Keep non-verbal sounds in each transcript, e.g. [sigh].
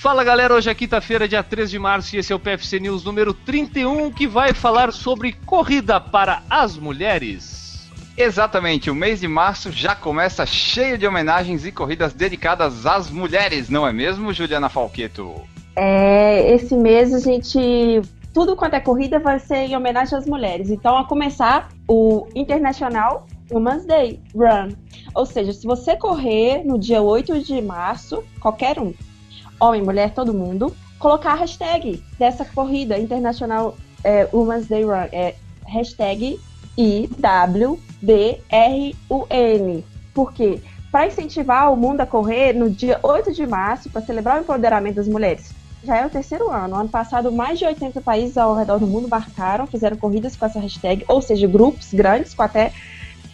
Fala galera, hoje é quinta-feira, dia 3 de março, e esse é o PFC News número 31, que vai falar sobre corrida para as mulheres. Exatamente, o mês de março já começa cheio de homenagens e corridas dedicadas às mulheres, não é mesmo, Juliana Falqueto? É, esse mês a gente. Tudo quanto é corrida vai ser em homenagem às mulheres. Então, a começar o International Women's Day Run. Ou seja, se você correr no dia 8 de março, qualquer um, homem, mulher, todo mundo, colocar a hashtag dessa corrida internacional é, Women's Day Run. É hashtag IWBRUN. Por quê? Para incentivar o mundo a correr no dia 8 de março, para celebrar o empoderamento das mulheres. Já é o terceiro ano. Ano passado, mais de 80 países ao redor do mundo marcaram, fizeram corridas com essa hashtag, ou seja, grupos grandes com até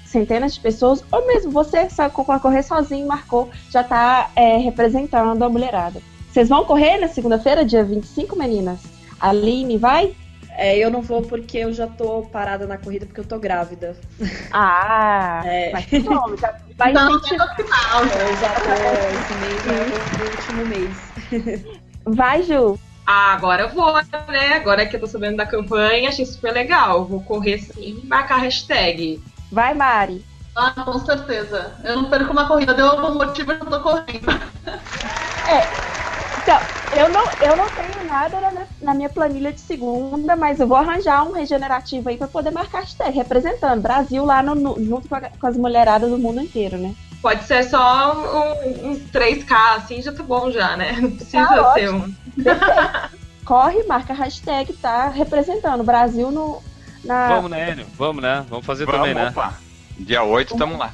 centenas de pessoas, ou mesmo você só correr sozinho, marcou, já está é, representando a mulherada. Vocês vão correr na segunda-feira, dia 25, meninas? Aline vai? É, eu não vou porque eu já tô parada na corrida porque eu tô grávida. Ah, é. [laughs] mas bom, já vai não, incentivar. Não, eu já tô, esse mês é o último mês. [laughs] Vai, Ju. Ah, agora eu vou, né? Agora que eu tô sabendo da campanha, achei super legal. Vou correr sim e marcar a hashtag. Vai, Mari. Ah, com certeza. Eu não perco uma corrida, deu algum motivo eu tô correndo. É, então, eu não, eu não tenho nada na minha, na minha, planilha de segunda, mas eu vou arranjar um regenerativo aí para poder marcar hashtag, representando Brasil lá no, no, junto com, a, com, as mulheradas do mundo inteiro, né? Pode ser só um, um 3K, assim já tá bom já, né? Não precisa tá ser um. Corre, marca hashtag, tá representando o Brasil no. Na... Vamos, né, Enio? Vamos, né? Vamos fazer Vamos, também, né? Opa. Dia 8, tamo lá.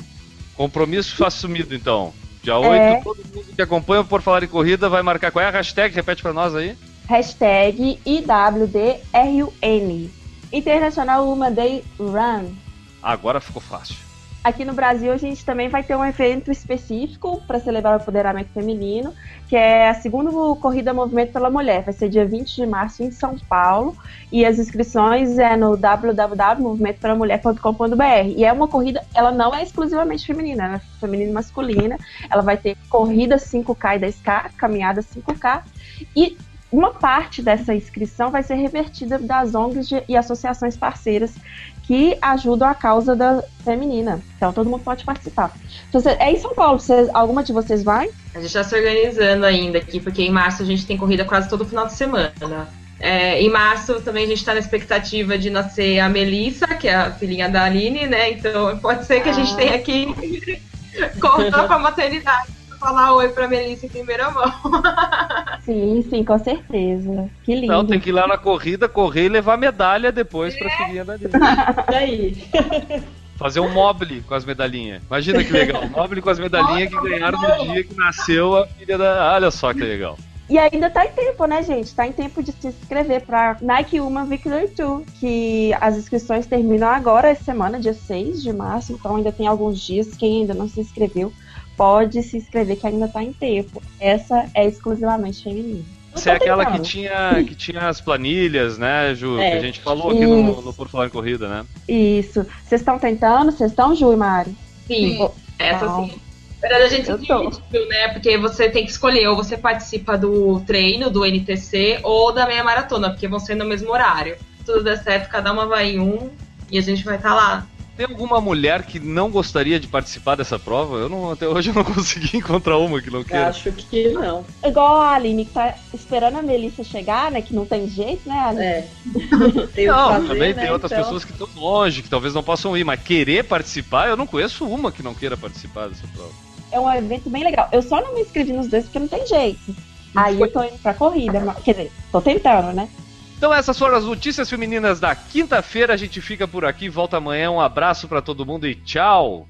Compromisso assumido, então. Dia 8, é. todo mundo que acompanha por falar em corrida vai marcar qual é a hashtag? Repete para nós aí. Hashtag IWDRUN. International Woman Day Run. Agora ficou fácil. Aqui no Brasil, a gente também vai ter um evento específico para celebrar o empoderamento feminino, que é a segunda corrida Movimento pela Mulher. Vai ser dia 20 de março em São Paulo. E as inscrições é no www.movimentopelamulher.com.br. E é uma corrida, ela não é exclusivamente feminina, ela é feminina e masculina. Ela vai ter corrida 5K e 10K, caminhada 5K. E uma parte dessa inscrição vai ser revertida das ONGs de, e associações parceiras que ajudam a causa da feminina. Então todo mundo pode participar. Então, é em São Paulo, vocês, alguma de vocês vai? A gente está se organizando ainda aqui, porque em março a gente tem corrida quase todo final de semana. É, em março também a gente está na expectativa de nascer a Melissa, que é a filhinha da Aline, né? Então pode ser que a gente ah. tenha que cortar para a maternidade falar oi pra Melissa em primeira mão. [laughs] sim, sim, com certeza. Que lindo. Não, tem que ir lá na corrida, correr e levar medalha depois é. pra filhinha da Lina. E aí? Fazer um mobile com as medalhinhas. Imagina que legal. Um mobile com as medalhinhas que ganharam no dia que nasceu a filha da. Olha só que legal. E ainda tá em tempo, né, gente? Tá em tempo de se inscrever pra Nike Uma Victory Tour, que as inscrições terminam agora, essa semana, dia 6 de março, então ainda tem alguns dias. Quem ainda não se inscreveu, pode se inscrever que ainda está em tempo. Essa é exclusivivamente feminina. Você é aquela que tinha, que tinha as planilhas, né, Ju? É, que a gente falou aqui no, no, Por Falar em Corrida, né? Isso. Vocês estão tentando? Vocês estão, Ju e Mari? Sim, oh, essa sim. Na verdade, a gente viu, né? Porque você tem que escolher, ou você participa do treino, do NTC, ou da meia maratona, porque vão ser no mesmo horário. Se tudo der certo, cada uma vai em um e a gente vai estar tá lá. Tem alguma mulher que não gostaria de participar dessa prova? Eu não, até hoje eu não [laughs] consegui encontrar uma que não queira. Acho que não. Igual a Aline, que tá esperando a Melissa chegar, né? Que não tem jeito, né, Aline? É. [laughs] tem não, fazer, também né, tem outras então... pessoas que estão longe, que talvez não possam ir, mas querer participar, eu não conheço uma que não queira participar dessa prova. É um evento bem legal. Eu só não me inscrevi nos dois porque não tem jeito. Aí eu tô indo pra corrida, quer dizer, tô tentando, né? Então essas foram as notícias femininas da quinta-feira. A gente fica por aqui, volta amanhã. Um abraço para todo mundo e tchau.